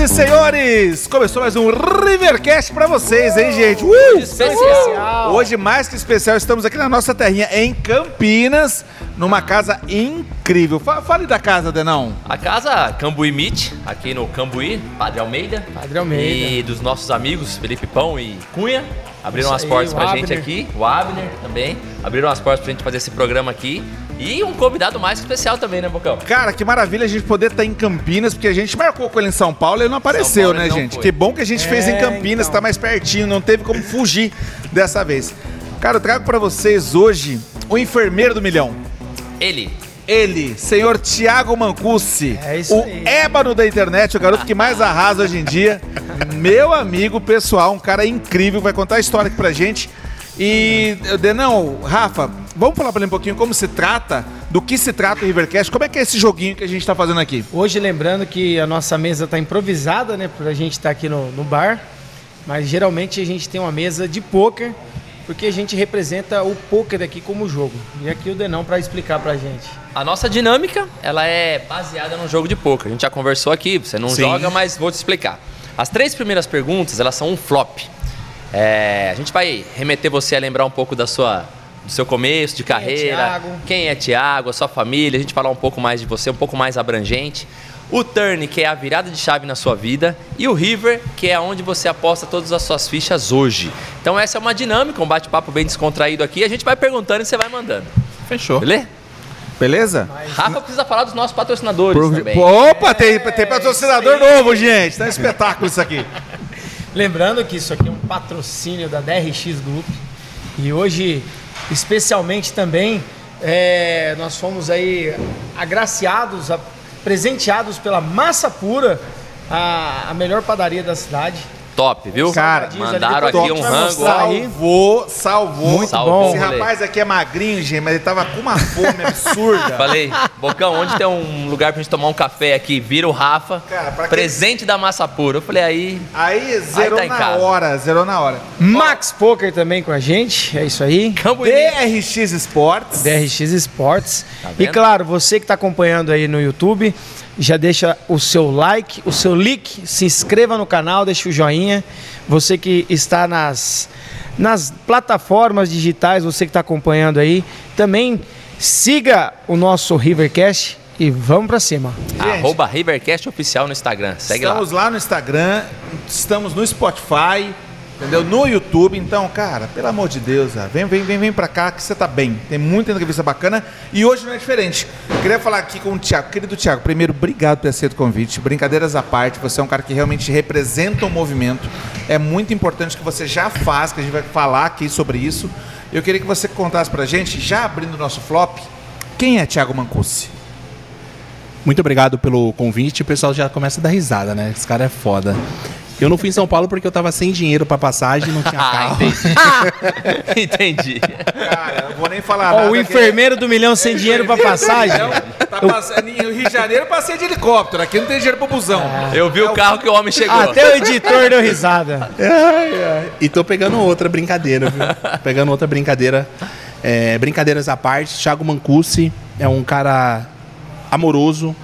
e senhores, começou mais um Rivercast pra vocês, hein, gente? Uh! Especial. Hoje, mais que especial, estamos aqui na nossa terrinha, em Campinas, numa casa incrível. Fa- Fale da casa, Denão. A casa Cambuí Meet, aqui no Cambuí, Padre Almeida. Padre Almeida. E dos nossos amigos Felipe Pão e Cunha. Abriram Isso as portas pra Abner. gente aqui. O Abner também. Abriram as portas pra gente fazer esse programa aqui. E um convidado mais especial também, né, Bocão? Cara, que maravilha a gente poder estar em Campinas, porque a gente marcou com ele em São Paulo e ele não apareceu, Paulo né, não gente? foi. Que bom que a gente fez em É, Campinas, então. tá mais pertinho, não teve como fugir dessa vez. Cara, eu trago pra vocês hoje o enfermeiro do milhão. Ele. Ele, senhor Tiago Mancucci, É o aí. ébano da internet, o garoto que mais arrasa hoje em dia. Meu amigo pessoal, um cara incrível, vai contar a história aqui pra gente. E, Denão, Rafa, vamos falar pra ele um pouquinho como se trata, do que se trata o Rivercast, como é que é esse joguinho que a gente tá fazendo aqui? Hoje, lembrando que a nossa mesa está improvisada, né? Pra gente estar aqui no, no bar. Mas geralmente a gente tem uma mesa de pôquer, porque a gente representa o pôquer aqui como jogo. E aqui o Denão para explicar pra gente. A nossa dinâmica, ela é baseada num jogo de poker. A gente já conversou aqui, você não Sim. joga, mas vou te explicar. As três primeiras perguntas, elas são um flop. É, a gente vai remeter você a lembrar um pouco da sua, do seu começo de Quem é carreira. Thiago? Quem é Tiago, a sua família, a gente falar um pouco mais de você, um pouco mais abrangente. O turn, que é a virada de chave na sua vida, e o river, que é onde você aposta todas as suas fichas hoje. Então essa é uma dinâmica, um bate-papo bem descontraído aqui. A gente vai perguntando e você vai mandando. Fechou. Beleza? Beleza? Rafa precisa falar dos nossos patrocinadores Pro- também. Opa, tem, tem patrocinador novo, gente. Tá um espetáculo isso aqui. Lembrando que isso aqui é um patrocínio da DRX Group. E hoje, especialmente também, é, nós fomos aí agraciados, a- presenteados pela Massa Pura, a, a melhor padaria da cidade. Top, viu? Cara, mandaram aqui gente um rango. aí. Salvou, salvou. Muito Salvou bom. Esse rapaz aqui é magrinho, gente, mas ele tava com uma fome absurda. Falei, Bocão, onde tem um lugar pra gente tomar um café aqui? Vira o Rafa. Cara, pra que- presente da massa pura. Eu falei, aí. Aí zerou tá em na hora, zerou na hora. Max Poker também com a gente, é isso aí. Cambuí. DRX Sports. DRX Sports. Tá e claro, você que está acompanhando aí no YouTube, já deixa o seu like, o seu like, se inscreva no canal, deixa o joinha. Você que está nas, nas plataformas digitais, você que está acompanhando aí, também siga o nosso Rivercast e vamos para cima. Gente. Arroba Rivercast Oficial no Instagram. Segue estamos lá. lá. no Instagram, estamos no Spotify, entendeu? No YouTube. Então, cara, pelo amor de Deus, ah, vem, vem, vem, vem pra cá que você tá bem. Tem muita entrevista bacana e hoje não é diferente. Queria falar aqui com o Thiago. Querido Thiago, primeiro, obrigado por ter aceito o convite. Brincadeiras à parte, você é um cara que realmente representa o movimento. É muito importante que você já faz, que a gente vai falar aqui sobre isso. Eu queria que você contasse pra gente, já abrindo o nosso flop, quem é Thiago Mancucci? Muito obrigado pelo convite. O pessoal já começa a dar risada, né? Esse cara é foda. Eu não fui em São Paulo porque eu tava sem dinheiro pra passagem, não tinha Ah, carro. entendi. entendi. Cara, não vou nem falar Ó, nada. o que- enfermeiro do milhão sem dinheiro para passagem. Tá passando, em Rio de Janeiro eu passei de helicóptero, aqui não tem dinheiro pro busão. Eu vi o carro que o homem chegou. Até o editor deu risada. Ai, ai. E tô pegando outra brincadeira, viu? pegando outra brincadeira. É, brincadeiras à parte, Thiago Mancucci é um cara amoroso.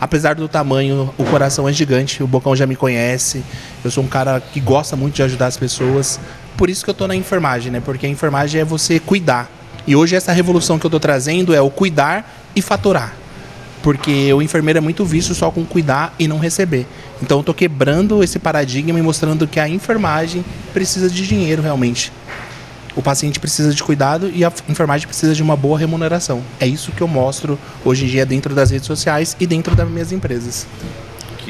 Apesar do tamanho, o coração é gigante. O Bocão já me conhece. Eu sou um cara que gosta muito de ajudar as pessoas. Por isso que eu tô na enfermagem, né? Porque a enfermagem é você cuidar. E hoje essa revolução que eu tô trazendo é o cuidar e faturar. Porque o enfermeiro é muito visto só com cuidar e não receber. Então eu tô quebrando esse paradigma e mostrando que a enfermagem precisa de dinheiro realmente. O paciente precisa de cuidado e a enfermagem precisa de uma boa remuneração. É isso que eu mostro hoje em dia dentro das redes sociais e dentro das minhas empresas.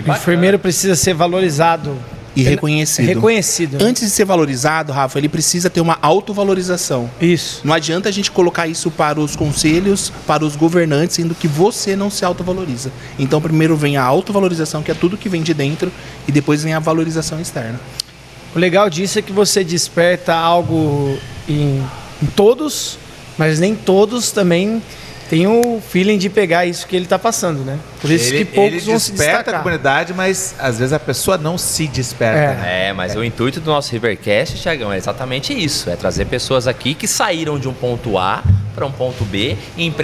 O enfermeiro precisa ser valorizado. E reconhecido. Reconhecido. né? Antes de ser valorizado, Rafa, ele precisa ter uma autovalorização. Isso. Não adianta a gente colocar isso para os conselhos, para os governantes, sendo que você não se autovaloriza. Então, primeiro vem a autovalorização, que é tudo que vem de dentro, e depois vem a valorização externa. O legal disso é que você desperta algo em, em todos, mas nem todos também tem o feeling de pegar isso que ele tá passando, né? Por isso ele, que poucos ele vão se desperta a comunidade, mas às vezes a pessoa não se desperta. É. né? É, mas o intuito do nosso Rivercast, Tiagão, é exatamente isso: é trazer pessoas aqui que saíram de um ponto A para um ponto B,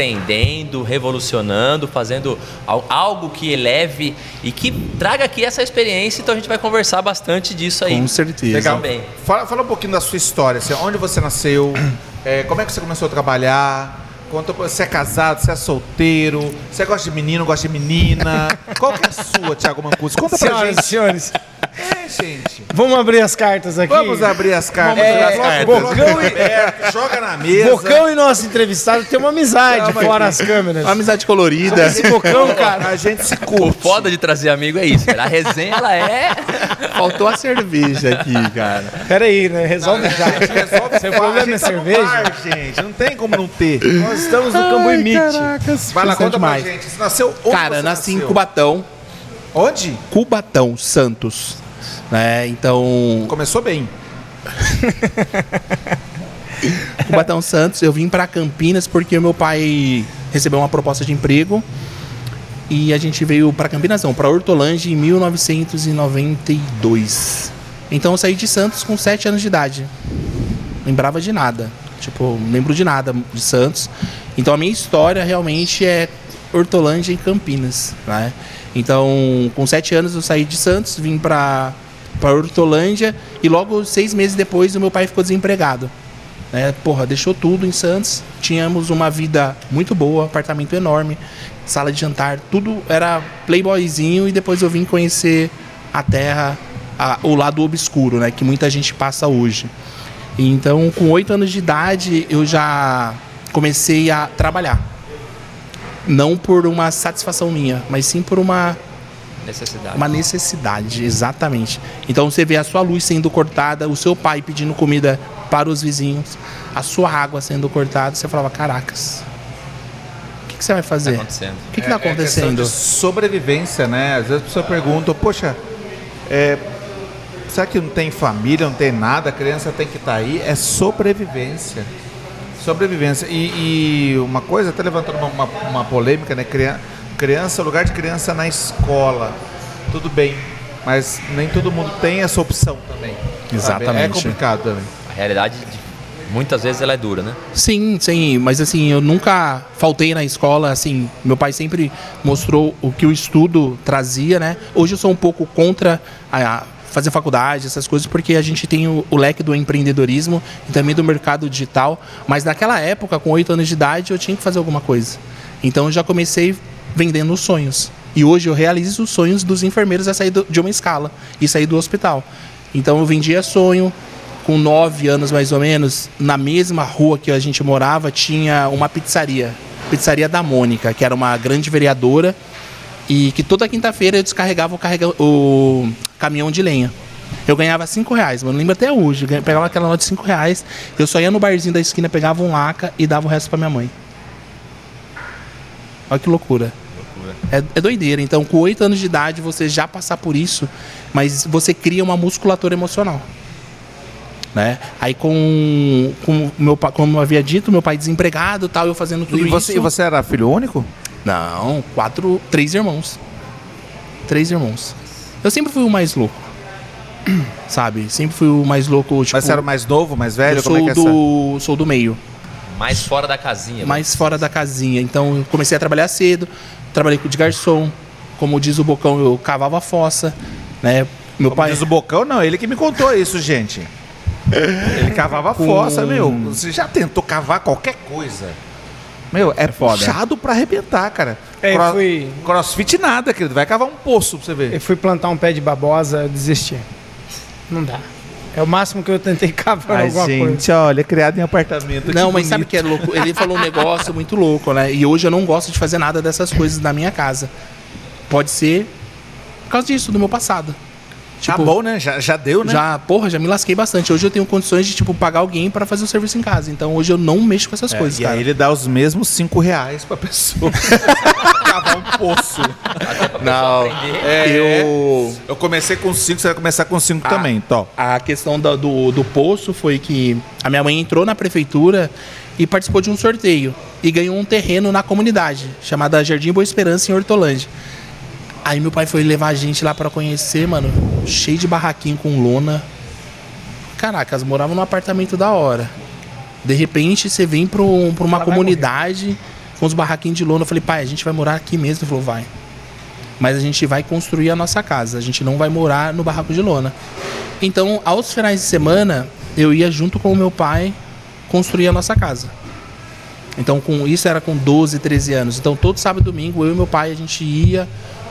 empreendendo, revolucionando, fazendo al- algo que eleve e que traga aqui essa experiência. Então a gente vai conversar bastante disso aí. Com certeza. Legal. Também. Fala, fala um pouquinho da sua história, assim, onde você nasceu, é, como é que você começou a trabalhar, Conta, você é casado, você é solteiro, você gosta de menino, gosta de menina. Qual que é a sua, Thiago Mancuso? Conta pra Senhoras e gente. senhores, É, gente. vamos abrir as cartas aqui. Vamos abrir as cartas. É, Coloca o Bocão microfone e- aberto, joga na mesa. Bocão e nosso entrevistado tem uma amizade Calma fora aqui. as câmeras. Uma amizade colorida. Esse Bocão, cara. A gente se O curte. foda de trazer amigo é isso. A resenha, ela é. Faltou a cerveja aqui, cara. Pera aí, né? Resolve já. Resolve Seu problema é tá no cerveja? bar, gente. Não tem como não ter. Nós estamos no Cambuí Meet. Vai lá, conta demais. pra gente. Você nasceu onde Cara, nasci em nasceu? Cubatão. Onde? Cubatão, Santos. Né? Então, Começou bem. Cubatão Santos, eu vim pra Campinas porque o meu pai recebeu uma proposta de emprego e a gente veio pra Campinas, não, pra Hortolândia em 1992. Então eu saí de Santos com 7 anos de idade. Lembrava de nada. Tipo, lembro de nada de Santos. Então a minha história realmente é Hortolândia e Campinas, né? Então, com 7 anos eu saí de Santos, vim pra, pra Hortolândia e logo seis meses depois o meu pai ficou desempregado né? Porra, deixou tudo em Santos. Tínhamos uma vida muito boa, apartamento enorme, sala de jantar, tudo era playboyzinho e depois eu vim conhecer a terra, a- o lado obscuro, né? Que muita gente passa hoje. Então, com oito anos de idade, eu já comecei a trabalhar. Não por uma satisfação minha, mas sim por uma Necessidade. uma necessidade, exatamente. Então você vê a sua luz sendo cortada, o seu pai pedindo comida para os vizinhos, a sua água sendo cortada, você falava, caracas, o que, que você vai Tá fazer? O acontecendo. que está É- é questão acontecendo? de sobrevivência, né? Às vezes a pessoa pergunta, poxa, é, será que não tem família, não tem nada, a criança tem que estar aí? É sobrevivência. Sobrevivência. E, e uma coisa, até levantando uma, uma, uma polêmica, né? Criança, criança, lugar de criança na escola. Tudo bem. Mas nem todo mundo tem essa opção também. sabe? É Exatamente. complicado também. A realidade, de- muitas vezes, ela é dura, né? Sim, sim, mas assim, eu nunca faltei na escola, assim, meu pai sempre mostrou o que o estudo trazia, né? Hoje eu sou um pouco contra a fazer faculdade, essas coisas, porque a gente tem o, o leque do empreendedorismo e também do mercado digital, mas naquela época, com oito anos de idade, eu tinha que fazer alguma coisa. Então eu já comecei vendendo sonhos. E hoje eu realizo os sonhos dos enfermeiros a sair do- de uma escala e sair do hospital. Então eu vendia sonho, com nove anos mais ou menos, na mesma rua que a gente morava, tinha uma pizzaria. Pizzaria da Mônica, que era uma grande vereadora. E que toda quinta-feira eu descarregava o, carrega- o caminhão de lenha. Eu ganhava cinco reais, mano. Lembro até hoje. Eu pegava aquela nota de cinco reais. Eu só ia no barzinho da esquina, pegava um laca e dava o resto pra minha mãe. Olha que loucura. É, é doideira. Então, com oito anos de idade, você já passar por isso, mas você cria uma musculatura emocional. Né? Aí com, com meu pai, como eu havia dito, meu pai desempregado, tal, eu fazendo tudo E você, isso. e você era filho único? Não, quatro, três irmãos. Três irmãos. Eu sempre fui o mais louco. Sabe? Sempre fui o mais louco, tipo, Mas você era o mais novo, mais velho? eu Como é sou que é essa? do sou do meio, Mais fora da casinha. mais fora da casinha. Então eu comecei a trabalhar cedo, trabalhei de garçom, como diz o Bocão, eu cavava a fossa, né? Meu Como pai diz o Bocão, não, ele que me contou isso, gente. Ele cavava Com- fossa, meu. Você já tentou cavar qualquer coisa? Meu, é, foda. puxado pra arrebentar, cara. É, eu fui- Crossfit nada, querido. Vai cavar um poço pra você ver. Eu fui plantar um pé de babosa, eu desisti. Não dá. É o máximo que eu tentei cavar Ai, alguma coisa. gente, olha, criado em apartamento. Não, mas sabe bonito. o que é louco? Ele falou um negócio muito louco, né? E hoje eu não gosto de fazer nada dessas coisas na minha casa. Pode ser por causa disso, do meu passado. Tá bom, né? Já, já deu, né? Já, porra, já me lasquei bastante. Hoje eu tenho condições de, tipo, pagar alguém pra fazer o serviço em casa. Então hoje eu não mexo com essas É, coisas, e cara. aí ele dá os mesmos cinco reais pra pessoa cavar um poço. Não, É. eu... Eu comecei com cinco, você vai começar com cinco Ah. também, Tó. A questão da- do, do poço foi que a minha mãe entrou na prefeitura e participou de um sorteio e ganhou um terreno na comunidade chamada Jardim Boa Esperança em Hortolândia. Aí meu pai foi levar a gente lá pra conhecer, mano, cheio de barraquinho com lona. Caracas, moravam num apartamento da hora. De repente você vem pra, um- pra uma Ela comunidade com os barraquinhos de lona. Eu falei, pai, a gente vai morar aqui mesmo. Ele falou, vai. Mas a gente vai construir a nossa casa. A gente não vai morar no barraco de lona. Então, aos finais de semana, eu ia junto com o meu pai construir a nossa casa. Então, com isso era com 12, 13 anos. Então, todo sábado e domingo, eu e meu pai, a gente ia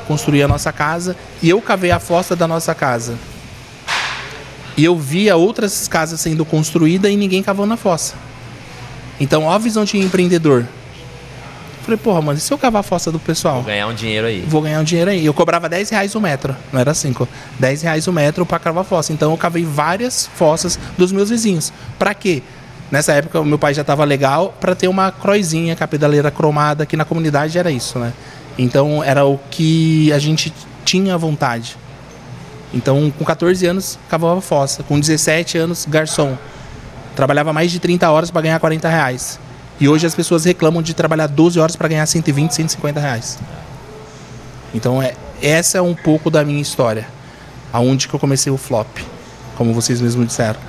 construir a nossa casa. E eu cavei a fossa da nossa casa. E eu via outras casas sendo construídas e ninguém cavou na fossa. Então, ó a visão de empreendedor. Falei, porra, mano, e se eu cavar a fossa do pessoal? Vou ganhar um dinheiro aí. vou ganhar um dinheiro aí. Eu cobrava 10 reais o metro, não era 5. 10 reais o metro para cavar fossa. Então eu cavei várias fossas dos meus vizinhos. Pra quê? Nessa época o meu pai já tava legal para ter uma croizinha com a pedaleira cromada, que na comunidade era isso, né? Então era o que a gente tinha vontade. Então com 14 anos cavava fossa, com 17 anos garçom. Trabalhava mais de 30 horas para ganhar 40 reais. E hoje as pessoas reclamam de trabalhar 12 horas para ganhar 120, 150 reais. Então é, essa é um pouco da minha história. Aonde que eu comecei o flop, como vocês mesmos disseram.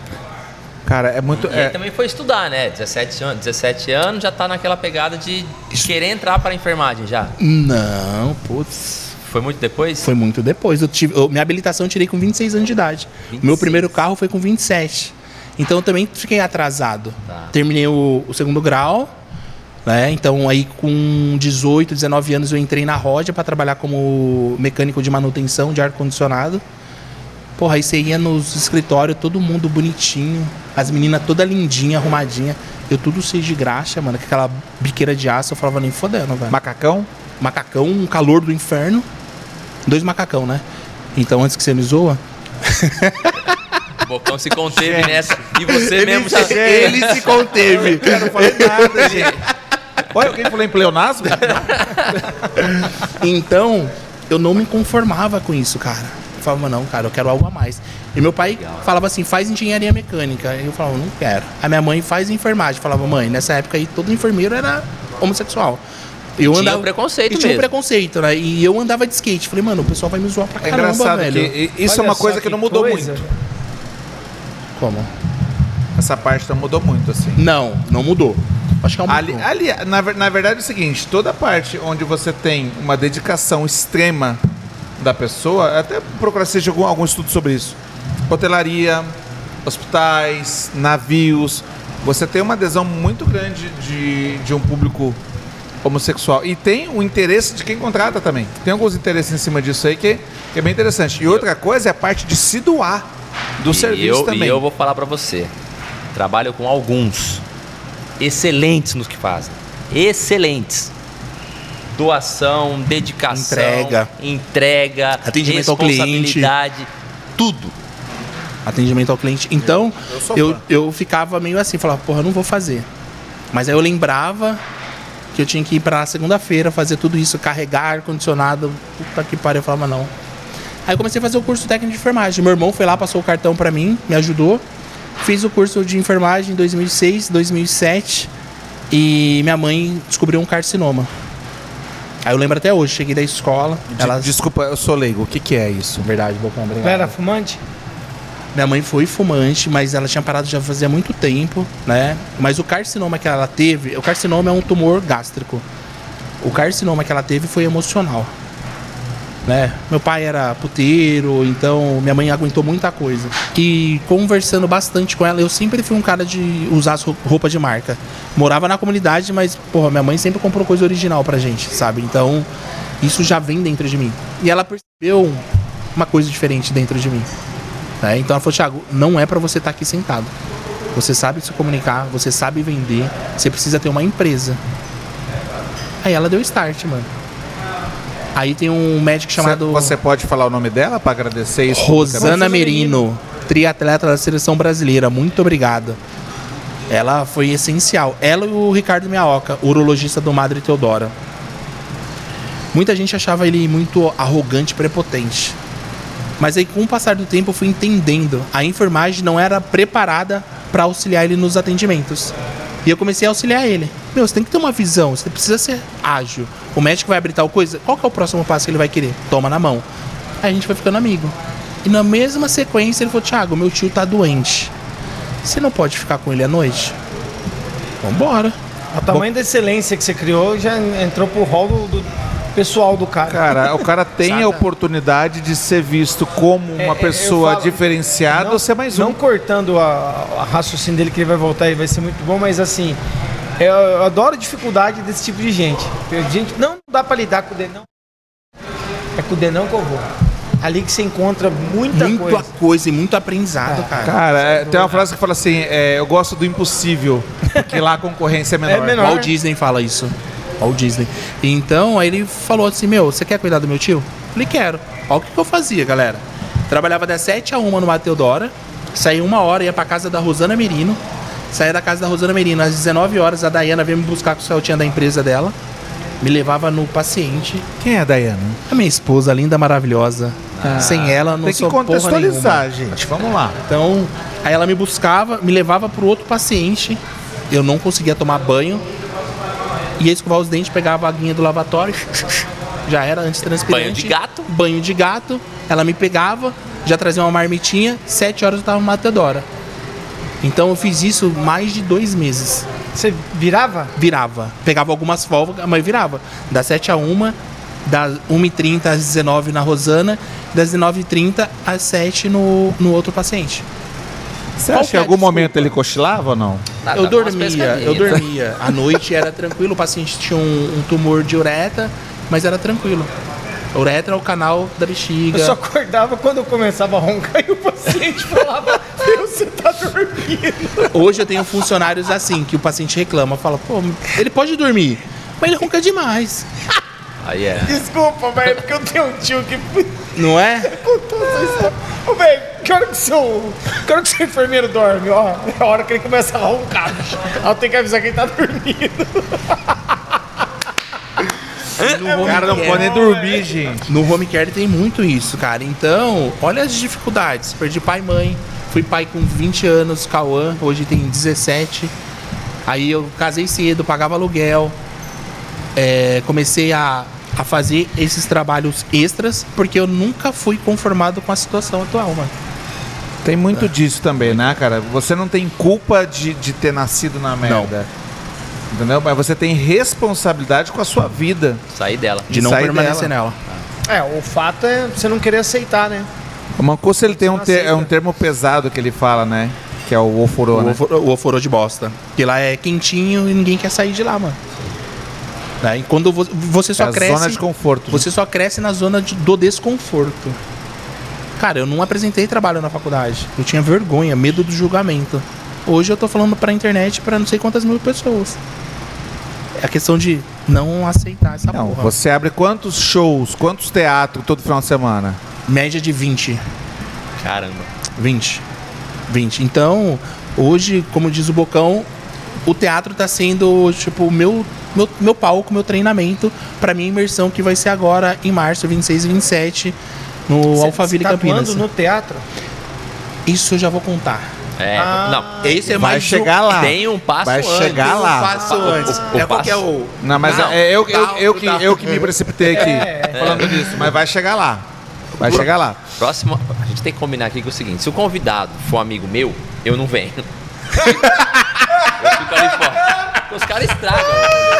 Cara, é muito. E aí É, também foi estudar, né? 17 anos, 17 anos já tá naquela pegada de querer entrar para enfermagem já. Não, putz. Foi muito depois? Foi muito depois. Eu tive, eu- minha habilitação eu tirei com 26 anos de idade. O meu 26. primeiro carro foi com 27. Então eu também fiquei atrasado. Tá. Terminei o, o segundo grau, né? Então aí com 18, 19 anos eu entrei na Rodia para trabalhar como mecânico de manutenção de ar condicionado. Porra, aí você ia nos escritórios, todo mundo bonitinho, as meninas toda lindinha, arrumadinha. Eu tudo cheio de graxa, mano, com aquela biqueira de aço, eu falava nem fodendo, velho macacão? macacão, um calor do inferno. Dois macacão, né? Então, antes que você me zoa, O Bocão se conteve nessa. E você mesmo já. ele se conteve. Eu não falei nada, gente. Olha, alguém falou em pleonasmo? Então, eu não me conformava com isso, cara. Falava, não, cara, eu quero algo a mais. E meu pai falava assim, faz engenharia mecânica. E eu falava, não quero. A minha mãe faz enfermagem. Falava, mãe, nessa época aí todo enfermeiro era homossexual. Eu Tinha um preconceito e tinha um preconceito, né? E eu andava de skate. Falei, mano, o pessoal vai me zoar pra É caramba, engraçado velho. que isso é Olha uma só coisa que, não mudou coisa. muito. Como? Essa parte não mudou muito, assim. Não, não mudou. Acho que é um Ali, ali, na, na verdade é o seguinte, toda parte onde você tem uma dedicação extrema da pessoa, até procurar se seja algum, algum estudo sobre isso. Hotelaria, hospitais, navios, você tem uma adesão muito grande de, de um público homossexual. E tem o interesse de quem contrata também. Tem alguns interesses em cima disso aí que, que é bem interessante. E outra coisa é a parte de se doar do E serviço eu, também. E eu vou falar pra você. Trabalho com alguns excelentes nos que fazem. Excelentes. Doação, dedicação, Entrega. entrega, Atendimento ao cliente. tudo. atendimento ao cliente. Então, eu eu, eu ficava meio assim, falava, porra, eu não vou fazer. Mas aí eu lembrava que eu tinha que ir pra segunda-feira fazer tudo isso, carregar ar-condicionado. Puta que pariu, eu falava, não. Aí eu comecei a fazer o curso técnico de enfermagem. Meu irmão foi lá, passou o cartão pra mim, me ajudou. Fiz o curso de enfermagem em 2006, 2007. E minha mãe descobriu um carcinoma. Aí eu lembro até hoje, cheguei da escola. De- Ela... Desculpa, eu sou leigo. O que, que é isso? Verdade, Bocão, obrigado. Ela era fumante? Minha mãe foi fumante, mas ela tinha parado já fazia muito tempo, né? Mas o carcinoma que ela teve, o carcinoma é um tumor gástrico. O carcinoma que ela teve foi emocional. Né? Meu pai era puteiro, então minha mãe aguentou muita coisa. E conversando bastante com ela, eu sempre fui um cara de usar roupa de marca. Morava na comunidade, mas, porra, minha mãe sempre comprou coisa original pra gente, sabe? Então, isso já vem dentro de mim. E ela percebeu uma coisa diferente dentro de mim. né? Então ela falou, Thiago, não é pra você estar aqui sentado. Você sabe se comunicar, você sabe vender, você precisa ter uma empresa. Aí ela deu start, mano. Aí tem um médico chamado Você pode falar o nome dela para agradecer isso? Rosana Merino, triatleta da seleção brasileira. Muito obrigado. Ela foi essencial. Ela e o Ricardo Miaoca, urologista do Madre Teodora. Muita gente achava ele muito arrogante, prepotente. Mas aí, com o passar do tempo, eu fui entendendo. A enfermagem não era preparada para auxiliar ele nos atendimentos. E eu comecei a auxiliar ele. Meu, você tem que ter uma visão, você precisa ser ágil. O médico vai abrir tal coisa, qual que é o próximo passo que ele vai querer? Toma na mão. Aí a gente vai ficando amigo. E na mesma sequência ele falou, Thiago, meu tio tá doente. Você não pode ficar com ele à noite? Vambora. O tamanho da excelência que você criou já entrou pro rol do, do pessoal do cara. Cara, o cara tem a oportunidade de ser visto como É, uma é, pessoa falo- diferenciada Não- ou ser mais um. Não cortando a, a raciocínio dele que ele vai voltar e vai ser muito bom, mas assim, eu, eu adoro a dificuldade desse tipo de gente. Eu- Gente, não dá pra lidar com o denão. É com o denão que eu vou. Ali que você encontra muita Muita coisa. coisa. e muito aprendizado, É. cara. Cara, é, tem uma frase que fala assim: é, eu gosto do impossível, porque lá a concorrência é menor. É menor. Walt Disney fala isso. Walt Disney. Então, aí ele falou assim: Meu, você quer cuidar do meu tio? Falei, quero. Olha o que, que eu fazia, galera. Trabalhava das 7 a 1 no Mateodora, saía uma hora, ia pra casa da Rosana Merino. Saía da casa da Rosana Merino às 19 horas. A Dayana veio me buscar com o Celtinha da empresa dela. Me levava no paciente. Quem é a Dayana? A minha esposa, linda, maravilhosa. Sem ela, não Tem que sou porra nenhuma. contextualizar, gente. Vamos lá. Então, aí ela me buscava, me levava pro outro paciente. Eu não conseguia tomar banho. Ia escovar os dentes, pegava a aguinha do lavatório. Já era antitranspirante. Banho de gato? Banho de gato. Ela me pegava, já trazia uma marmitinha. Sete horas eu tava no Matadora. Então eu fiz isso mais de dois meses. Você virava? Virava. Pegava algumas folgas, mas virava. Das 7 a 1, das 1h30 às 19 na Rosana, das 19h30 às 7 no, no outro paciente. Você acha que em a algum desculpa? momento ele cochilava ou não? Tá, eu dormia, eu pescadinhas. dormia. À noite era tranquilo, o paciente tinha um, um tumor de uretra, mas era tranquilo. A uretra é o canal da bexiga. Eu só acordava quando eu começava a roncar e o paciente falava, "Meu, você tá dormindo. Hoje eu tenho funcionários assim, que o paciente reclama, fala, pô, ele pode dormir, mas ele ronca demais. Aí é. Desculpa, velho, porque eu tenho um tio que Não é? contou essa história. Ô, velho, que hora que seu. Que hora que seu enfermeiro dorme, ó? É a hora que ele começa a roncar. Aí eu tenho que avisar que ele tá dormindo. No O cara não home pode nem dormir, gente. No home care tem muito isso, cara. Então, olha as dificuldades. Perdi pai e mãe. Fui pai com 20 anos, Cauã, hoje tem 17. Aí eu casei cedo, pagava aluguel. É, comecei a, a fazer esses trabalhos extras, porque eu nunca fui conformado com a situação atual, mano. Tem muito disso também, né, cara? Você não tem culpa de, de ter nascido na merda. Entendeu? Mas você tem responsabilidade com a sua vida. Sair dela. De não Sair permanecer dela. nela. É, o fato é você não querer aceitar, né? O Mancuso, ele tem um, não ter- é um termo pesado que ele fala, né? Que é o ofurô, O né? ofo- o oforô de bosta. Porque lá é quentinho e ninguém quer sair de lá, mano. Né? E quando vo- você É só a cresce. zona de conforto. né? Você só cresce na zona de- do desconforto. Cara, eu não apresentei trabalho na faculdade. Eu tinha vergonha, medo do julgamento. Hoje eu tô falando pra internet pra não sei quantas mil pessoas. É a questão de não aceitar essa Não, porra. você abre quantos shows, quantos teatros todo final de semana? Média de 20. Caramba. 20. 20. Então, hoje, como diz o Bocão, o teatro tá sendo, tipo, o meu, meu, meu palco, meu treinamento pra minha imersão que vai ser agora em março, 26 e 27, no Você- Alphaville você tá Campinas. no teatro? Isso eu já vou contar. É, Ah. não. Esse é Vai mais chegar lá. Tem um passo Vai antes. chegar um lá. passo O- o- antes. o é qual que é o. Não, mas Não, é eu, eu, eu, que, eu que me precipitei aqui falando disso, mas vai chegar lá. Vai chegar lá. Próximo, a gente tem que combinar aqui é o seguinte: se o convidado for amigo meu, eu não venho. eu fico ali fora. Porque Os caras estragam.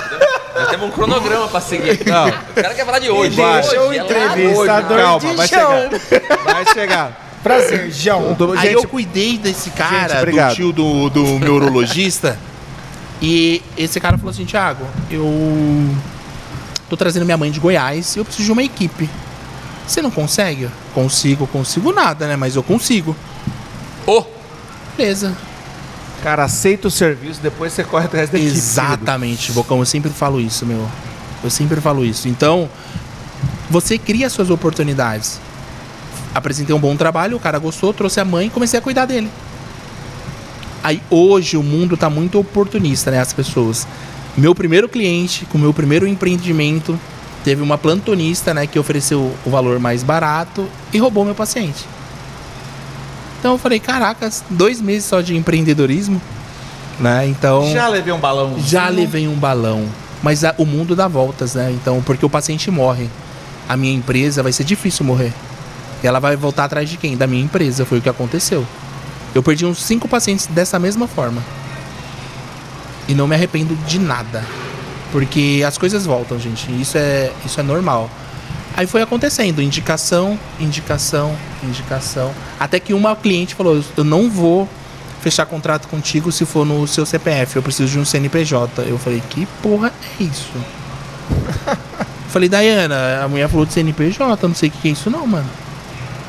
entendeu? Nós temos um cronograma pra seguir. Não. O cara quer falar de hoje. Vai. hoje, Deixa o é entrevistador. Calma, de vai chão. chegar. Vai chegar. Prazer, João. Tô- Aí gente, eu cuidei desse cara, Gente, do tio do, do neurologista. e esse cara falou assim: Thiago, eu tô trazendo minha mãe de Goiás e eu preciso de uma equipe. Você não consegue? Consigo, consigo nada, né? Mas eu consigo. Ô, Beleza. cara, aceita o serviço, depois você corre atrás da equipe. Exatamente, Bocão. Eu sempre falo isso, meu. Eu sempre falo isso. Então, você cria suas oportunidades. Apresentei um bom trabalho, o cara gostou, trouxe a mãe e comecei a cuidar dele. Aí hoje o mundo tá muito oportunista, né? As pessoas. Meu primeiro cliente, com meu primeiro empreendimento, teve uma plantonista, né, que ofereceu o valor mais barato e roubou meu paciente. Então eu falei, caracas, dois meses só de empreendedorismo. né? Então Já levei um balão. já levei um balão, mas a- o mundo dá voltas, né? Então, porque o paciente morre, a minha empresa vai ser difícil morrer. E ela vai voltar atrás de quem? Da minha empresa, foi o que aconteceu. Eu perdi uns cinco pacientes dessa mesma forma. E não me arrependo de nada. Porque as coisas voltam, gente. Isso é, isso é normal. Aí foi acontecendo, indicação, indicação, indicação. Até que uma cliente falou: Eu não vou fechar contrato contigo se for no seu CPF. Eu preciso de um CNPJ. Eu falei: Que porra é isso? falei, Dayana, a mulher falou de CNPJ. Não sei o que é isso, não, mano.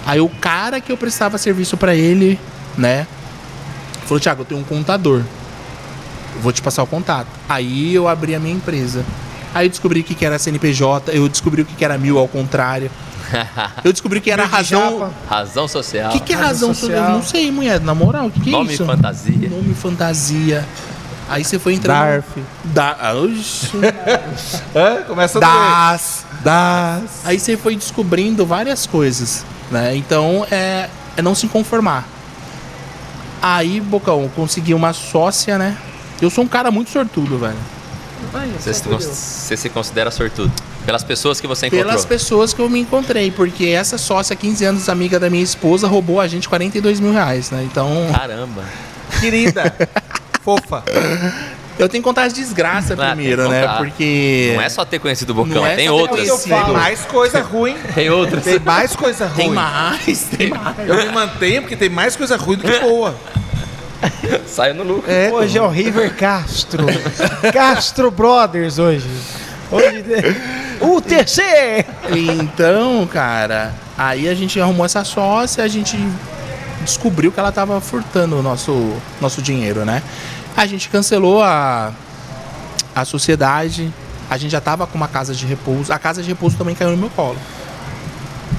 Aí o cara que eu prestava serviço pra ele, né? Falou: Thiago, eu tenho um contador. Vou te passar o contato. Aí eu abri a minha empresa. Aí eu descobri o que era CNPJ, eu descobri o que era mil ao contrário. Eu descobri que era razão. Razão social. O que, que é Razão razão social. social? Não sei, mulher, na moral, o que, que é Nome e isso? fantasia. Nome e fantasia. Aí você foi entrando. Darf. Da... Oxi. Hã? Começa das. Das. Aí você foi descobrindo várias coisas, né? Então é, é não se conformar. Aí, Bocão, consegui uma sócia, né? Eu sou um cara muito sortudo, velho. Você se, você se considera sortudo. Pelas pessoas que você encontrou. Pelas pessoas que eu me encontrei, porque essa sócia, 15 anos, amiga da minha esposa, roubou a gente 42 mil reais, né? Então, Caramba. Querida. Fofa. Eu tenho que contar as desgraças Ah, primeiro, né? Porque. Não é só ter conhecido o Bocão, Não é tem só ter outras. conhecido. Tem Sigo. mais coisa ruim. Tem outras. Tem mais coisa ruim. Tem mais, tem mais. Eu me mantenho porque tem mais coisa ruim do que boa. Saiu no lucro. É. Hoje é o River Castro. Castro Brothers hoje. Hoje o terceiro. Então, cara, aí a gente arrumou essa sócia, a gente descobriu que ela tava furtando o nosso, nosso dinheiro, né? A gente cancelou a, a sociedade, a gente já tava com uma casa de repouso, a casa de repouso também caiu no meu colo.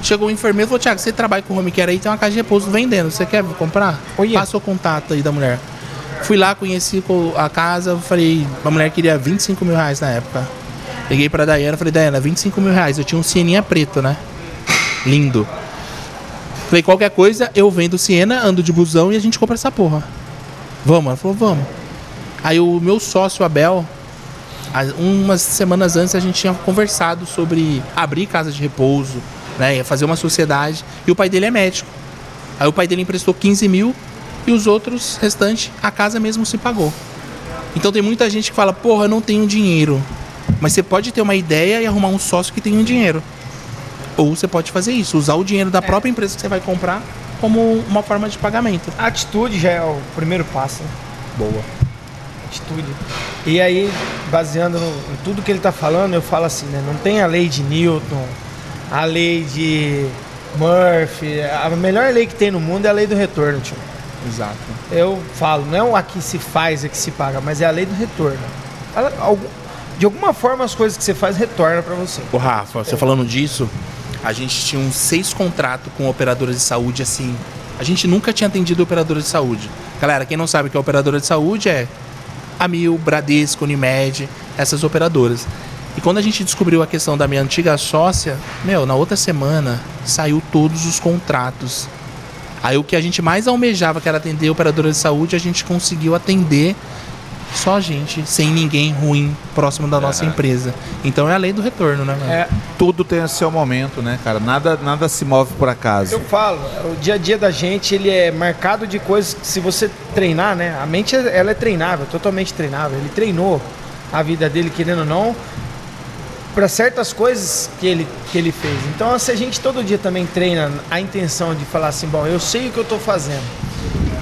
Chegou o enfermeiro e falou, Tiago, você trabalha com home care aí, tem uma casa de repouso vendendo, você quer comprar? Olha. Passa o contato aí da mulher. Fui lá, conheci co- a casa, falei, a mulher queria 25 mil reais na época. Liguei pra Dayana, falei, Dayana, 25 mil reais. Eu tinha um Sieninha preto, né? Lindo. Falei, qualquer coisa, eu vendo Siena, ando de busão e a gente compra essa porra. Vamos? Ela falou, vamos. Aí o meu sócio, Abel, umas semanas antes a gente tinha conversado sobre abrir casa de repouso, né? Fazer uma sociedade. E o pai dele é médico. Aí o pai dele emprestou 15 mil e os outros restantes, a casa mesmo se pagou. Então tem muita gente que fala, porra, eu não tenho dinheiro. Mas você pode ter uma ideia e arrumar um sócio que tem um dinheiro. Ou você pode fazer isso, usar o dinheiro da própria empresa que você vai comprar como uma forma de pagamento. A atitude já é o primeiro passo. né? Boa. Atitude. E aí, baseando no, em tudo que ele tá falando, eu falo assim, né? Não tem a lei de Newton, a lei de Murphy. A melhor lei que tem no mundo é a lei do retorno, tio. Exato. Eu falo, não é o aqui se faz, é que se paga, mas é a lei do retorno. De alguma forma as coisas que você faz retornam pra você. Ô Rafa, você falando disso, a gente tinha uns seis contratos com operadoras de saúde, assim. A gente nunca tinha atendido operadora de saúde. Galera, quem não sabe o que é operadora de saúde é a Mil, Bradesco, Unimed, essas operadoras. E quando a gente descobriu a questão da minha antiga sócia, meu, na outra semana saiu todos os contratos. Aí o que a gente mais almejava, que era atender operadora de saúde, a gente conseguiu atender só a gente, sem ninguém ruim próximo da nossa empresa. Então é a lei do retorno, né, mano? É, Tudo tem o seu momento, né, cara? Nada, nada se move por acaso. eu falo, o dia a dia da gente, ele é marcado de coisas que se você treinar, né? A mente, ela é treinável, totalmente treinável. Ele treinou a vida dele, querendo ou não, para certas coisas que ele, que ele fez. Então, se a gente todo dia também treina a intenção de falar assim, bom, eu sei o que eu tô fazendo,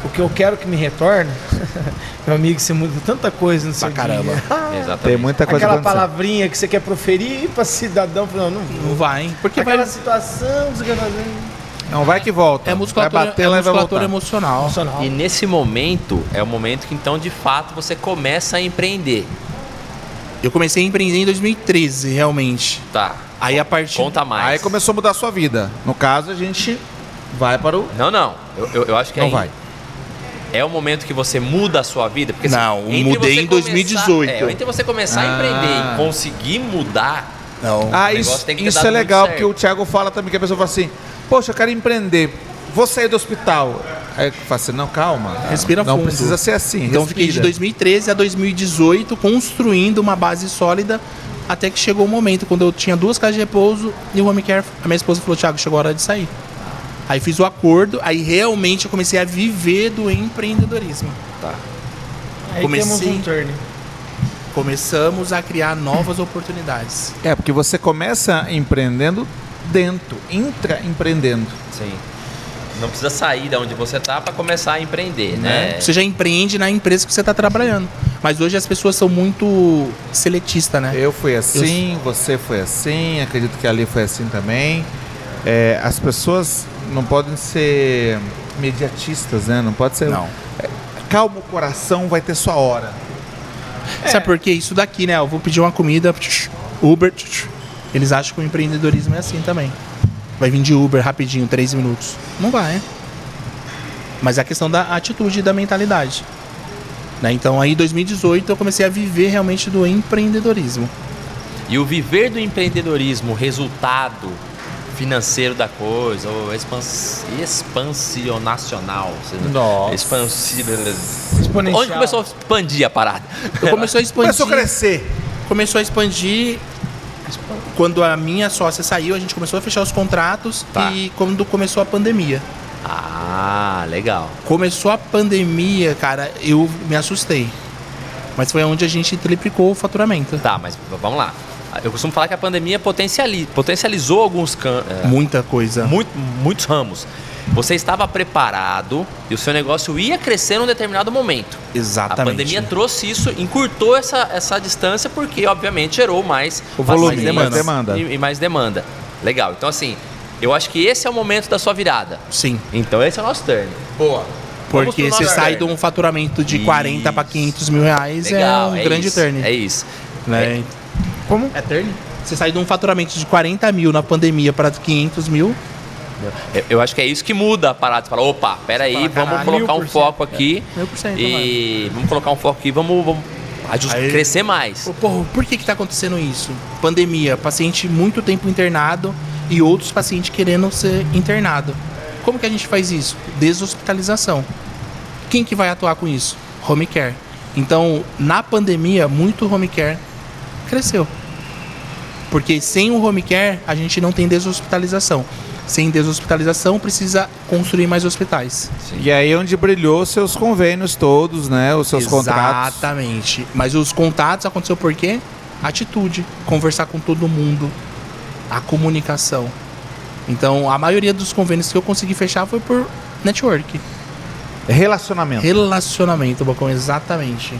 o que eu quero que me retorne, meu amigo, você muda tanta coisa no seu caramba. dia. Exatamente. Tem muita coisa Aquela acontecendo. palavrinha que você quer proferir para cidadão, não, não. Não vai, hein? Porque Aquela vai, situação que você quer fazer. Não vai que volta. é musculatura, vai bater é musculatura emocional. Emocional. E nesse momento é o momento que então de fato você começa a empreender. Eu comecei a empreender em 2013, realmente. Tá. Aí a partir. Conta mais. Aí começou a mudar a sua vida. No caso, a gente vai para o. Não, não. Eu, eu, eu acho que Não aí vai. É o momento que você muda a sua vida. Porque, assim, Não, eu entre mudei em 2018. É, entre você começar a Ah. empreender e conseguir mudar, Não. Ah, isso, tem que ter isso é legal, porque o Thiago fala também que a pessoa fala assim: Poxa, eu quero empreender. Vou sair do hospital. Aí eu falei assim, não, calma. Respira não fundo. precisa ser assim. Então eu fiquei de respira. 2013 a 2018 construindo uma base sólida até que chegou o momento quando eu tinha duas casas de repouso e o home care, a minha esposa falou, Thiago, chegou a hora de sair. Aí fiz o acordo, aí realmente eu comecei a viver do empreendedorismo. Aí Comecei- temos um turn. Começamos a criar novas oportunidades. É, porque você começa empreendendo dentro, intraempreendendo. Sim. Não precisa sair da onde você tá para começar a empreender, né? Você já empreende na empresa que você está trabalhando. Mas hoje as pessoas são muito seletistas, né? Eu fui assim, você foi assim, acredito que ali foi assim também. É, as pessoas não podem ser mediatistas, né? Não pode ser. Não. Calma o coração, vai ter sua hora. Sabe por quê? Isso daqui, né? Eu vou pedir uma comida, Uber, eles acham que o empreendedorismo é assim também. Vai vir de Uber rapidinho, três minutos. Não vai, né? Mas é a questão da atitude e da mentalidade. Né? Então aí em 2018 eu comecei a viver realmente do empreendedorismo. E o viver do empreendedorismo, resultado financeiro da coisa, ou expans... expansionacional. Nossa. Expansi... Exponencial. Onde começou a expandir a parada? Começou a expandir. Começou a crescer. começou a expandir. Quando a minha sócia saiu, a gente começou a fechar os contratos Tá. e quando começou a pandemia. Ah, legal. Começou a pandemia, cara, eu me assustei. Mas foi onde a gente triplicou o faturamento. Tá, mas vamos lá. Eu costumo falar que a pandemia potenciali... potencializou alguns can... é, Muita coisa. muito, muitos ramos. Você estava preparado e o seu negócio ia crescer num determinado momento. Exatamente. A pandemia trouxe isso, encurtou essa, essa distância, porque obviamente gerou mais, O volume, pacientes mais demanda. E, e mais demanda. Legal. Então, assim, eu acho que esse é o momento da sua virada. Sim. Então, esse é o nosso turn. Boa. Porque você sai de um faturamento de 40 para Isso. 500 mil reais Legal, é um é grande isso, turn. É isso. Né? Como? É turn? Você sai de um faturamento de 40 mil na pandemia para 500 mil. Eu, eu acho que é isso que muda a parada. Você fala, opa, peraí, Fala, vamos caralho, colocar um 1000%, foco aqui. Mil por cento, E vamos colocar um foco aqui, vamos, vamos ajust- Aí- crescer mais. Pô, Porra, por que que tá acontecendo isso? Pandemia, paciente muito tempo internado e outros pacientes querendo ser internado. Como que a gente faz isso? Deshospitalização. Quem que vai atuar com isso? Home care. Então, na pandemia, muito home care cresceu. Porque sem o home care, a gente não tem deshospitalização. Sem deshospitalização, precisa construir mais hospitais. E aí é onde brilhou seus convênios todos, né? Os seus contratos. Exatamente. Mas os contatos aconteceu por quê? Atitude, conversar com todo mundo, a comunicação. Então, a maioria dos convênios que eu consegui fechar foi por network, Relacionamento. relacionamento, Bocão, exatamente.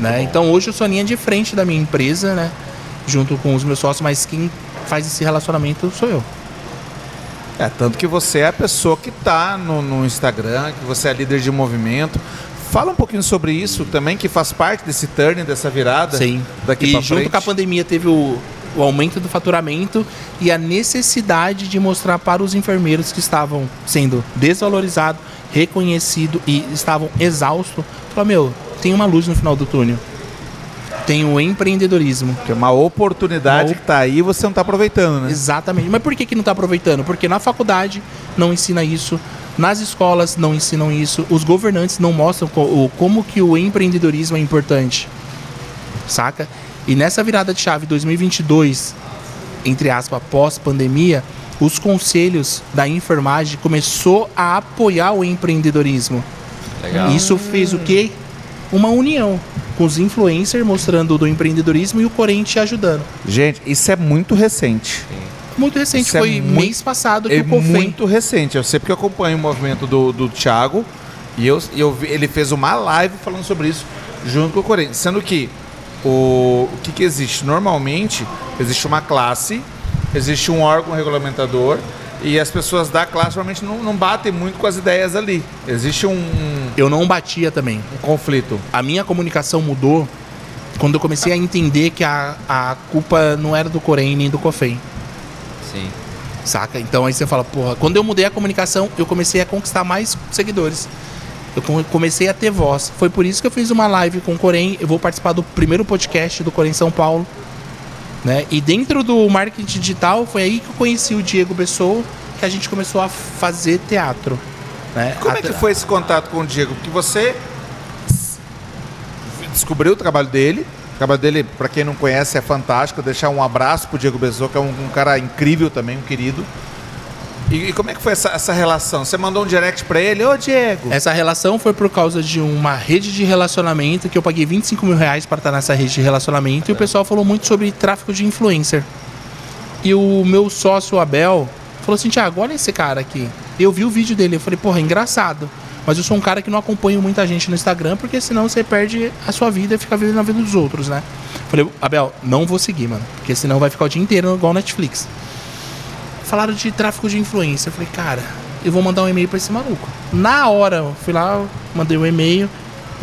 Né? Então, hoje eu sou a linha de frente da minha empresa, né? Junto com os meus sócios, mas quem faz esse relacionamento sou eu. É, tanto que você é a pessoa que tá no, no Instagram, que você é líder de movimento. Fala um pouquinho sobre isso também, que faz parte desse turn, dessa virada. Sim. Daqui e junto frente. com a pandemia teve o, o aumento do faturamento e a necessidade de mostrar para os enfermeiros que estavam sendo desvalorizados, reconhecidos e estavam exaustos, falar, meu, tem uma luz no final do túnel. Tem o empreendedorismo. Que é uma oportunidade Uma op- que tá aí e você não tá aproveitando, né? Exatamente. Mas por que, que não está aproveitando? Porque na faculdade não ensina isso, nas escolas não ensinam isso, os governantes não mostram co- o- como que o empreendedorismo é importante. Saca? E nessa virada de chave 2022, entre aspas, pós-pandemia, os conselhos da enfermagem começou a apoiar o empreendedorismo. Legal. Isso fez o quê? Uma união com os influencers mostrando do empreendedorismo e o Corente ajudando. Gente, isso é muito recente. Muito recente, Isso é foi muito- mês passado que É o COFEM muito recente. Eu sei porque eu acompanho o movimento do, do Thiago e eu, eu ele fez uma live falando sobre isso junto com o Corinthians. Sendo que o, o que, que existe? Normalmente existe uma classe, existe um órgão regulamentador e as pessoas da classe normalmente não, não batem muito com as ideias ali. Existe um, um Eu não batia também. conflito. A minha comunicação mudou quando eu comecei a entender que a, a culpa não era do Corém nem do COFEM. Sim. Saca? Então aí você fala, porra, quando eu mudei a comunicação, eu comecei a conquistar mais seguidores. Eu come- comecei a ter voz. Foi por isso que eu fiz uma live com o Corém. Eu vou participar do primeiro podcast do Corém São Paulo. Né? E dentro do marketing digital, foi aí que eu conheci o Diego Pessoa, que a gente começou a fazer teatro. Né? Como é Até- que foi esse contato com o Diego? Porque você descobriu o trabalho dele. O trabalho dele, para quem não conhece, é fantástico. Deixar um abraço pro Diego Bezos, que é um, um cara incrível também, um querido. E, e como é que foi essa, essa relação? Você mandou um direct para ele? Ô, Diego! Essa relação foi por causa de uma rede de relacionamento que eu paguei 25 mil reais para estar nessa rede de relacionamento e o pessoal falou muito sobre tráfico de influencer. E o meu sócio, Abel, falou assim: Tiago, olha esse cara aqui. Eu vi o vídeo dele, eu falei, porra, é engraçado. Mas eu sou um cara que não acompanho muita gente no Instagram, porque senão você perde a sua vida e fica vivendo a vida dos outros, né? Falei, Abel, não vou seguir, mano. Porque senão vai ficar o dia inteiro igual Netflix. Falaram de tráfico de influência. Eu falei, cara, eu vou mandar um e-mail pra esse maluco. Na hora, eu fui lá, mandei um e-mail,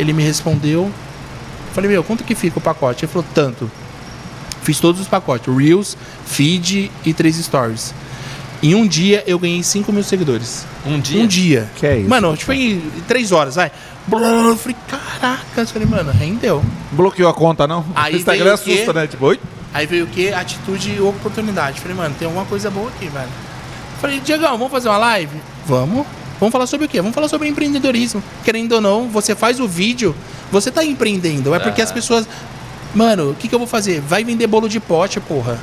ele me respondeu. Falei, meu, quanto que fica o pacote? Ele falou, tanto. Fiz todos os pacotes, Reels, Feed e três Stories. Em um dia eu ganhei 5 mil seguidores. Um dia? Um dia. Que é isso, Mano, tipo em três horas, vai. Blá, Eu falei, caraca. Eu falei, mano, rendeu. Bloqueou a conta, não? Aí o Instagram assusta, né? Tipo, oi? Aí veio o que? Atitude e oportunidade. Falei, mano, tem alguma coisa boa aqui, velho. Falei, Diegão, vamos fazer uma live? Vamos. Vamos falar sobre o quê? Vamos falar sobre empreendedorismo. Querendo ou não, você faz o vídeo, você tá empreendendo. É porque as pessoas. Mano, o que, que eu vou fazer? Vai vender bolo de pote, porra.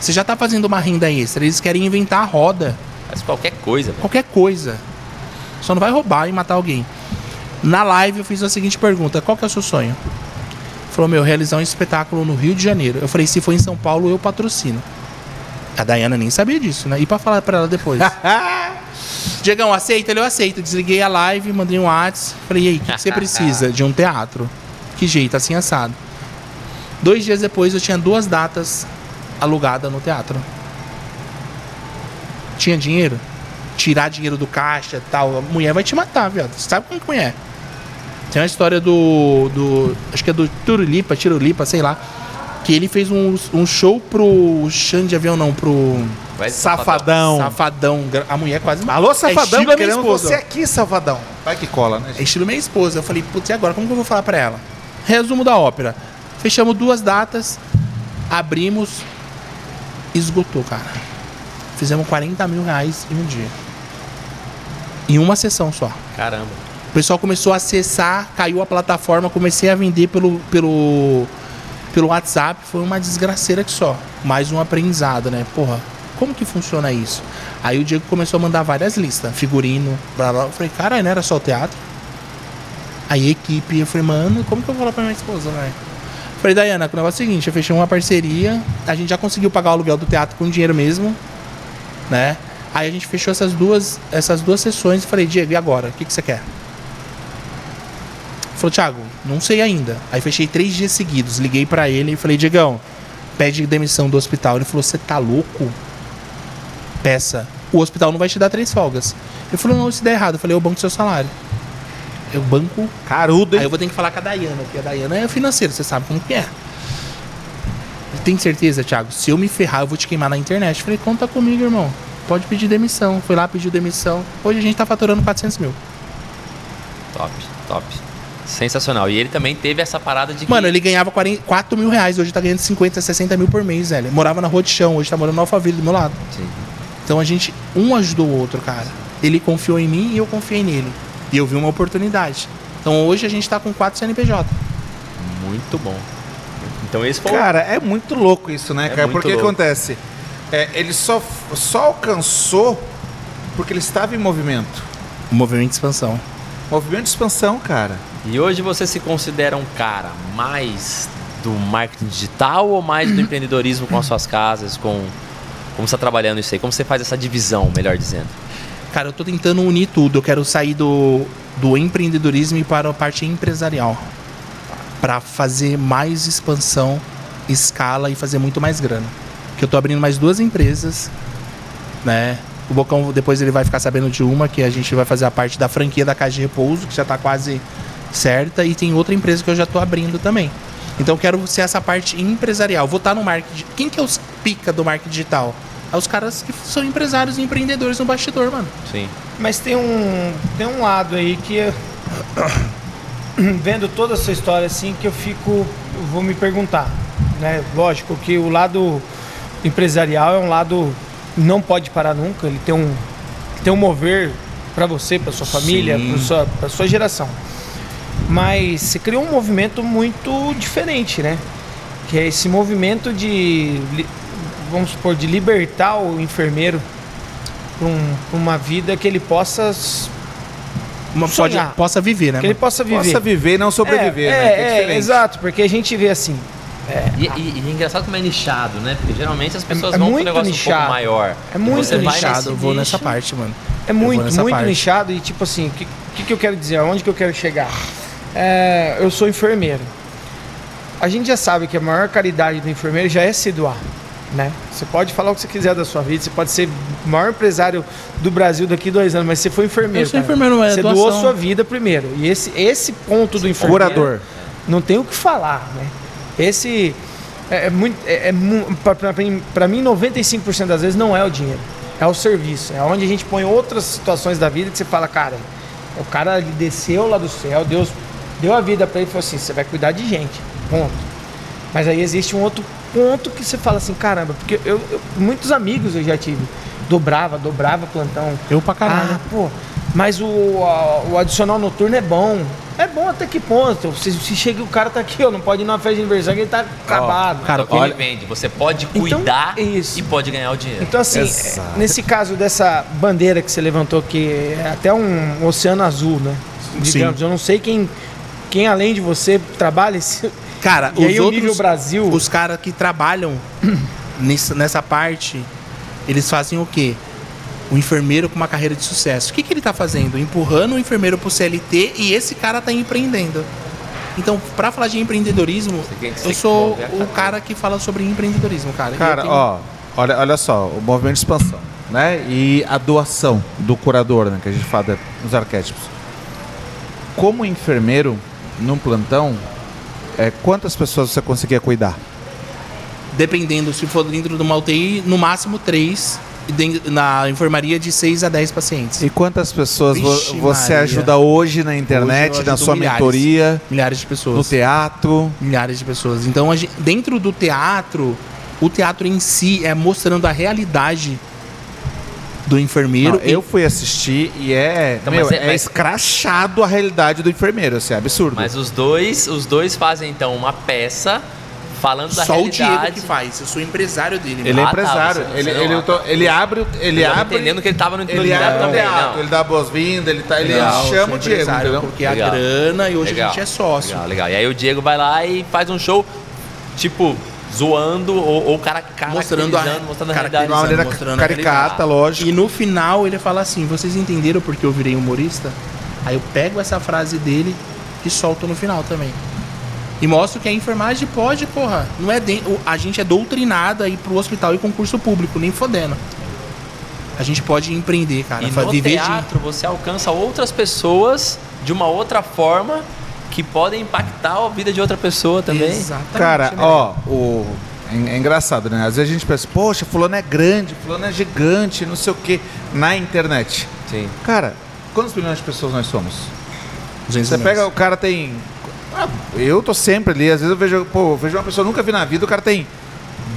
Você já tá fazendo uma renda extra. Eles querem inventar a roda. Faz qualquer coisa, velho. Qualquer coisa. Só não vai roubar e matar alguém. Na live eu fiz a seguinte pergunta: qual que é o seu sonho? Falou, meu, realizar um espetáculo no Rio de Janeiro. Eu falei, se for em São Paulo, eu patrocino. A Dayana nem sabia disso, né? E pra falar pra ela depois. Diegão, aceita? Ele, eu aceito. Desliguei a live, mandei um WhatsApp. Falei, e aí, o que, que você precisa? De um teatro. Que jeito, assim assado. Dois dias depois eu tinha duas datas alugadas no teatro. Tinha dinheiro? Tirar dinheiro do caixa e tal. A mulher vai te matar, viado. Você sabe como que mulher? Tem uma história do. do acho que é do Turulipa, Tirulipa, sei lá. Que ele fez um, um show pro Xande de avião, não, pro Vai Safadão. Safadão. A mulher quase Alô, Safadão, é estilo minha esposa. você aqui, Safadão. Vai que cola, né? É estilo minha esposa. Eu falei, putz, e agora? Como que eu vou falar pra ela? Resumo da ópera. Fechamos duas datas, abrimos, esgotou, cara. Fizemos 40 mil reais em um dia. Em uma sessão só. Caramba. Pessoal começou a acessar, caiu a plataforma, comecei a vender pelo, pelo, pelo WhatsApp. Foi uma desgraceira que só. Mais um aprendizado, né? Porra, como que funciona isso? Aí o Diego começou a mandar várias listas, figurino, blá blá. Eu falei, caralho, não era só o teatro? Aí equipe, eu falei, mano, como que eu vou falar pra minha esposa, velho? Falei, Dayana, o negócio é o seguinte, eu fechei uma parceria, a gente já conseguiu pagar o aluguel do teatro com dinheiro mesmo, né? Aí a gente fechou essas duas, essas duas sessões e falei, Diego, e agora? O que, que você quer? Falou, Thiago, não sei ainda. Aí fechei três dias seguidos, liguei pra ele e falei, Diegão, pede demissão do hospital. Ele falou, você tá louco? Peça. O hospital não vai te dar três folgas. Ele falou, não, se der errado. Eu falei, eu banco seu salário. Eu banco Carudo, Aí hein? eu vou ter que falar com a Dayana, porque a Dayana é financeira, você sabe como que é. Tem certeza, Thiago? Se eu me ferrar, eu vou te queimar na internet. Falei, conta comigo, irmão. Pode pedir demissão. Fui lá, pediu demissão. Hoje a gente tá faturando 400 mil. Top, top. Sensacional. E ele também teve essa parada de que. Mano, ele ganhava 40, 4 mil reais. Hoje tá ganhando 50, 60 mil por mês, velho. Morava na Rua de Chão, hoje tá morando no Alphaville do meu lado. Sim. Então a gente, um ajudou o outro, cara. Ele confiou em mim e eu confiei nele. E eu vi uma oportunidade. Então hoje a gente tá com 4 CNPJ. Muito bom. Então esse foi Cara, é muito louco isso, né, É cara? Porque o que louco. acontece? É, ele só, só alcançou porque ele estava em movimento. Movimento de expansão. Movimento de expansão, cara. E hoje você se considera um cara mais do marketing digital ou mais do empreendedorismo com as suas casas, com como você está trabalhando isso aí? Como você faz essa divisão, melhor dizendo? Cara, eu tô tentando unir tudo. Eu quero sair do, do empreendedorismo e para a parte empresarial. Para fazer mais expansão, escala e fazer muito mais grana. Que eu tô abrindo mais duas empresas, né? O Bocão depois ele vai ficar sabendo de uma que a gente vai fazer a parte da franquia da Casa de Repouso, que já tá quase certa, e tem outra empresa que eu já tô abrindo também. Então eu quero ser essa parte empresarial. Vou estar no marketing. Quem que é os pica do marketing digital? É os caras que são empresários e empreendedores no bastidor, mano. Sim. Mas tem um, tem um lado aí que eu- vendo toda essa história assim que eu fico, eu vou me perguntar, né? Lógico que o lado empresarial é um lado não pode parar nunca, ele tem um tem um mover para você, para sua família, para sua, pra sua geração. Mas você criou um movimento muito diferente, né? Que é esse movimento de, vamos supor, de libertar o enfermeiro para um, pra uma vida que ele possa, Uma, pode, possa viver, né? que ele possa viver. Possa viver e não sobreviver, é, né? é, é é, exato, porque a gente vê assim, E, e- e é engraçado como é nichado, né? Porque geralmente as pessoas é vão para um muito negócio um nichado. pouco maior. É muito nichado, eu vou nicho, nessa parte, mano. É muito, muito parte. nichado e tipo assim, o que, que, que eu quero dizer? Aonde que eu quero chegar? É, eu sou enfermeiro. A gente já sabe que a maior caridade do enfermeiro já é se doar, né? Você pode falar o que você quiser da sua vida, você pode ser o maior empresário do Brasil daqui dois anos, mas você foi enfermeiro. Eu sou enfermeiro, é Você doação. doou sua vida primeiro. E esse, esse ponto do enfermeiro Curador. não tem o que falar, né? Esse é, é muito, é, é pra mim- pra mim 95% das vezes não é o dinheiro, é o serviço, é onde a gente põe outras situações da vida que você fala, cara, o cara desceu lá do céu, Deus deu a vida pra ele e falou assim, você vai cuidar de gente, ponto. Mas aí existe um outro ponto que você fala assim, caramba, porque eu, eu- muitos amigos eu já tive, dobrava, dobrava plantão, Eu pra caralho. ah, pô, mas o, a- o adicional noturno é bom. É bom até que ponto? Se, se chega o cara tá aqui, ó, não pode ir numa festa de aniversário que ele tá acabado. cara, É o que olha- ele vende. Você pode Então, cuidar isso. e pode ganhar o dinheiro. Então, assim, Exato. nesse caso dessa bandeira que você levantou, que é até um oceano azul, né? Digamos, eu não sei quem, quem além de você trabalha esse. Cara, E os aí o outros, nível Brasil- os caras que trabalham nessa, nessa parte, eles fazem o quê? O enfermeiro com uma carreira de sucesso. O que, que ele tá fazendo? Empurrando o enfermeiro pro CLT e esse cara tá empreendendo. Então, pra falar de empreendedorismo, eu sou o cara que fala sobre empreendedorismo, cara. Cara, tenho- ó, olha, olha só, o movimento de expansão, né? E a doação do curador, né? Que a gente fala nos arquétipos. Como enfermeiro, num plantão, é, quantas pessoas você conseguia cuidar? Dependendo, se for dentro de uma UTI, no máximo três. Na enfermaria, de 6 a 10 pacientes. E quantas pessoas Vixe, você Maria. ajuda hoje na internet, Hoje na sua milhares. mentoria, Milhares de no pessoas. teatro? milhares de pessoas. Então, a gen- dentro do teatro, o teatro em si é mostrando a realidade do enfermeiro. Não, eu fui assistir e é, Então, meu, mas é- é mas- escrachado a realidade do enfermeiro, assim, é absurdo. Mas os dois, os dois fazem então uma peça falando da só o realidade. Diego que faz. Eu sou empresário dele. Ele é Ah, tá, empresário. você- ele, você ele, ele abre. o- Ele Eu abre. entendendo que ele tava no no Ele teatro abre o também, não. ele dá boas-vindas, ele, tá, ele Legal, eu chama sou o Diego, empresário, entendeu? Porque a Legal. grana e hoje Legal. a gente é sócio. Legal, legal. E aí o Diego vai lá e faz um show, tipo, zoando ou, ou cara, Mostrando a- mostrando a cara- realidade. De uma maneira mostrando caricata, lógico. E no final ele fala assim: vocês entenderam porque eu virei humorista? Aí eu pego essa frase dele e solto no final também. E mostro que a enfermagem pode, porra. Não é de- a gente é doutrinado a ir pro hospital e concurso público, nem fodendo. A gente pode empreender, cara. E no viver de teatro você alcança outras pessoas de uma outra forma que podem impactar a vida de outra pessoa também. Exatamente. Cara, né? ó, o. É é engraçado, né? Às vezes a gente pensa, poxa, fulano é grande, fulano é gigante, não sei o quê, na internet. Sim. Cara, quantos milhões de pessoas nós somos? 200 Você pega, o cara tem. Ah, eu tô sempre ali, às vezes eu vejo, pô, eu vejo uma pessoa que eu nunca vi na vida, o cara tem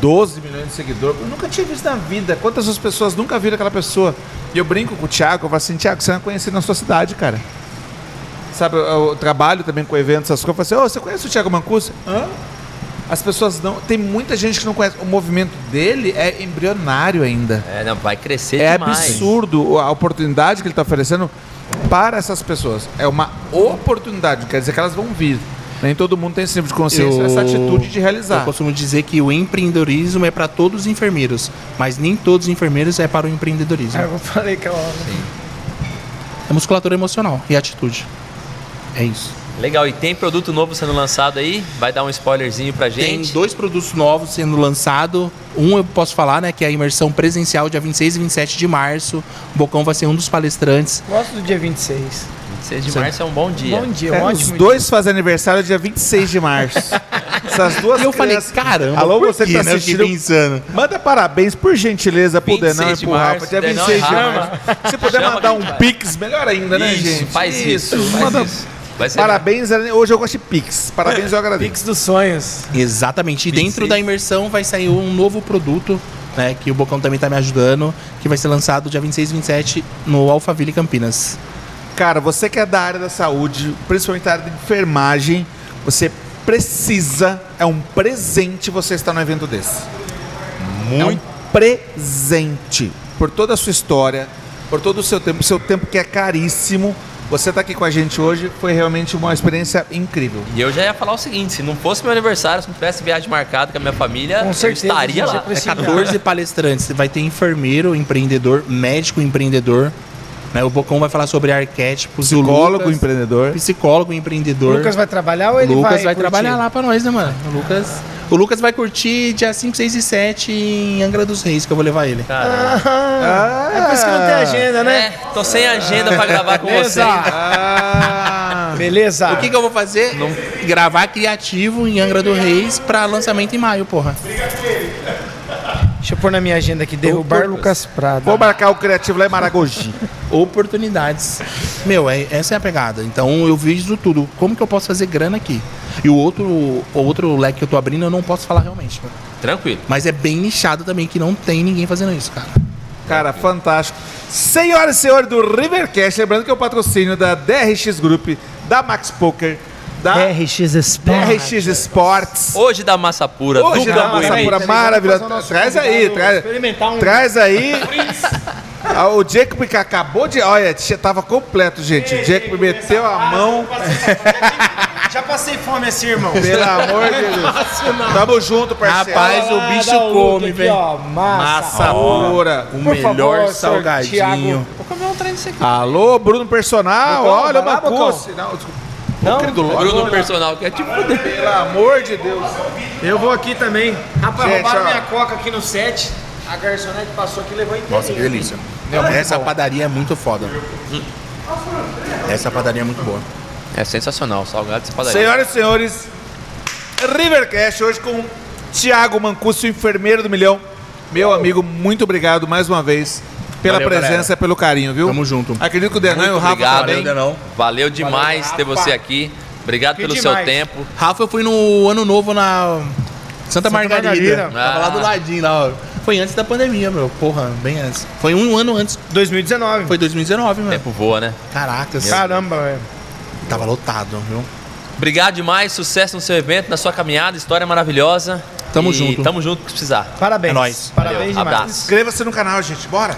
12 milhões de seguidores. Eu nunca tinha visto na vida. Quantas pessoas nunca viram aquela pessoa? E eu brinco com o Thiago, eu falo assim, Thiago, você não é conhecido na sua cidade, cara. Sabe, eu, eu trabalho também com eventos, essas coisas. Eu falo assim, ô, você conhece o Thiago Mancuso? Hã? As pessoas não. Tem muita gente que não conhece. O movimento dele é embrionário ainda. É, não, vai crescer É demais. absurdo a oportunidade que ele está oferecendo para essas pessoas. É uma oportunidade, quer dizer que elas vão vir. Nem todo mundo tem esse tipo de consciência, Eu- essa atitude de Eu realizar. costumo dizer que o empreendedorismo é para todos os enfermeiros, mas nem todos os enfermeiros é para o empreendedorismo. É, eu falei aquela hora. É musculatura emocional e atitude. É isso. Legal, e tem produto novo sendo lançado aí? Vai dar um spoilerzinho pra Tem gente? dois produtos novos sendo lançados. Um eu posso falar, né, que é a imersão presencial dia 26 e 27 de março. O Bocão vai ser um dos palestrantes. Gosto do dia 26. 26 de março é um bom dia. Bom dia, É, um os ótimo dois fazem aniversário dia 26 de março. Essas duas E eu falei, crianças- caramba, Alô, por você que quê, tá né? Assistindo. pensando. Manda parabéns, por gentileza, pro 26 Denão e de pro Rafa. março, Dia Denão 26 de março. Se puder Chama mandar que um pix, melhor ainda, né, Isso, gente? Faz isso, faz Manda- isso. Vai ser Parabéns, hoje eu gosto de pix. Parabéns, eu agradeço. Pix dos sonhos. Exatamente. E Pix dentro da imersão vai sair um novo produto né? Que o Bocão também tá me ajudando, que vai ser lançado dia 26 e 27 no Alphaville Campinas. Cara, você que é da área da saúde, principalmente da área de enfermagem, você precisa, é um presente você estar no evento desse. É um presente. Por toda a sua história, por todo o seu tempo, seu tempo que é caríssimo. Você tá aqui com a gente hoje, foi realmente uma experiência incrível. E eu já ia falar o seguinte: se não fosse meu aniversário, se não tivesse viagem marcada com a minha família, Com certeza, eu estaria lá. É 14 palestrantes. Vai ter enfermeiro, empreendedor, médico, empreendedor. Né? O Bocão vai falar sobre arquétipos. o Psicólogo, Lucas, empreendedor. Psicólogo, O empreendedor. Lucas vai trabalhar ou ele Lucas vai vai, curtir? trabalhar lá pra nós, né, mano? O Lucas, o Lucas vai curtir dia 5, 6 e 7 em Angra dos Reis, que eu vou levar ele. Cara, Ah, é por isso que não tem agenda, né? é, tô sem agenda pra gravar com Beleza. você. Ah, Beleza. O que, que eu vou fazer? Gravar criativo em Angra dos Reis pra lançamento em maio, porra. Deixa eu pôr na minha agenda aqui, derrubar Lucas. Lucas Prado. vou marcar o criativo lá em Maragogi. Oportunidades. Meu, é, essa é a pegada. Então eu vejo tudo. Como que eu posso fazer grana aqui? E o outro, o outro leque que eu tô abrindo eu não posso falar realmente. Tranquilo. Mas é bem nichado também, que não tem ninguém fazendo isso, cara. Cara, fantástico. Senhoras e senhores do Rivercast, lembrando que é o patrocínio da DRX Group, da Max Poker, da RX Sport. DRX Sports. Hoje da massa pura, Hoje do da massa pura maravilhosa. Traz aí, traz, experimentar um- traz aí. Ah, O Jacob que acabou de. Olha, tava completo, gente. O Jacob meteu a mão. Já passei fome assim, irmão. Pelo amor de Deus. Tamo junto, parceiro. Rapaz, o bicho come, velho. Massa. Massa pura. O Por melhor favor, salgadinho. Thiago. Vou comer um trem desse aqui. Alô, Bruno Personal. Bocão, Olha o. Não, desculpa. Não? Querido Ló- Bruno personal, que é tipo. Pelo amor de Deus. Eu vou aqui também. Rapaz, Gente, roubaram ó. minha coca aqui no set. A garçonete passou aqui e levou inteiro. Nossa, que delícia. Essa padaria é muito foda. Essa padaria é muito boa. É sensacional, salgado de padaria. Senhoras e senhores, Rivercast hoje com Thiago Mancuso, enfermeiro do milhão. Meu amigo, muito obrigado mais uma vez pela Valeu, presença e pelo carinho, viu? Tamo junto. Acredito que o Denan e o Rafa obrigado, também. hein? Denão. Valeu demais ter você aqui. Obrigado Que pelo demais. seu tempo. Rafa, eu fui no ano novo na Santa, Margarida. Margarida. Tava lá do Ah. ladinho lá, ó. Foi antes da pandemia, meu. Porra, bem antes. Foi um ano antes. 2019. Foi 2019, O meu. tempo voa, né? Caracas. Caramba, velho. Tava lotado, viu? Obrigado demais, sucesso no seu evento, na sua caminhada, história maravilhosa. Tamo E junto. Tamo junto que precisar. Parabéns. É nóis. Parabéns Valeu, demais. abraço. Inscreva-se no canal, gente. Bora.